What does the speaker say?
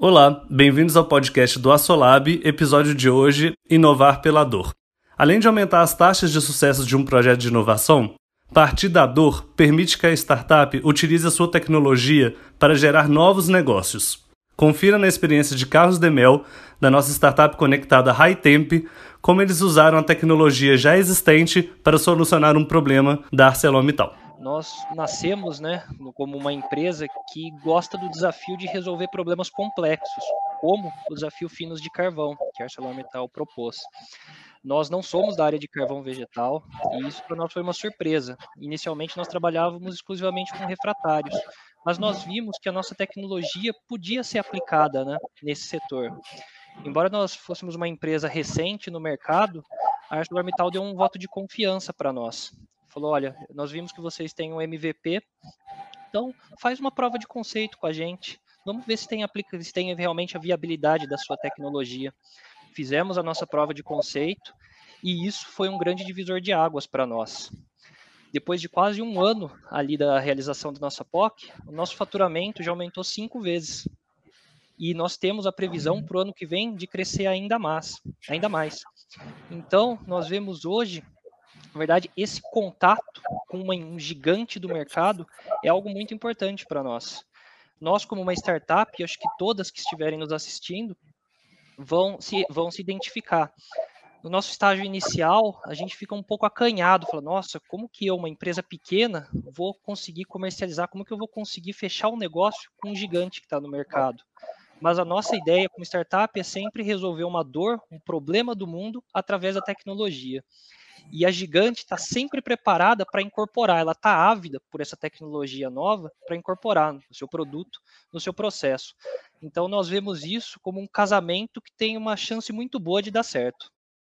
Olá, bem-vindos ao podcast do Assolab, episódio de hoje, Inovar pela Dor. Além de aumentar as taxas de sucesso de um projeto de inovação, partir da dor permite que a startup utilize a sua tecnologia para gerar novos negócios. Confira na experiência de Carlos Demel, da nossa startup conectada HighTemp, como eles usaram a tecnologia já existente para solucionar um problema da ArcelorMittal nós nascemos né, como uma empresa que gosta do desafio de resolver problemas complexos, como o desafio Finos de Carvão, que a ArcelorMittal propôs. Nós não somos da área de carvão vegetal e isso para nós foi uma surpresa. Inicialmente nós trabalhávamos exclusivamente com refratários, mas nós vimos que a nossa tecnologia podia ser aplicada né, nesse setor. Embora nós fôssemos uma empresa recente no mercado, a ArcelorMittal deu um voto de confiança para nós falou: olha, nós vimos que vocês têm um MVP, então faz uma prova de conceito com a gente. Vamos ver se tem, aplica, se tem realmente a viabilidade da sua tecnologia. Fizemos a nossa prova de conceito e isso foi um grande divisor de águas para nós. Depois de quase um ano ali da realização da nossa POC, o nosso faturamento já aumentou cinco vezes. E nós temos a previsão para o ano que vem de crescer ainda mais, ainda mais. Então, nós vemos hoje na verdade, esse contato com uma, um gigante do mercado é algo muito importante para nós. Nós, como uma startup, e acho que todas que estiverem nos assistindo vão se, vão se identificar. No nosso estágio inicial, a gente fica um pouco acanhado, fala, nossa, como que eu, uma empresa pequena, vou conseguir comercializar, como que eu vou conseguir fechar um negócio com um gigante que está no mercado? Mas a nossa ideia como startup é sempre resolver uma dor, um problema do mundo através da tecnologia. E a gigante está sempre preparada para incorporar, ela está ávida por essa tecnologia nova para incorporar no seu produto, no seu processo. Então nós vemos isso como um casamento que tem uma chance muito boa de dar certo.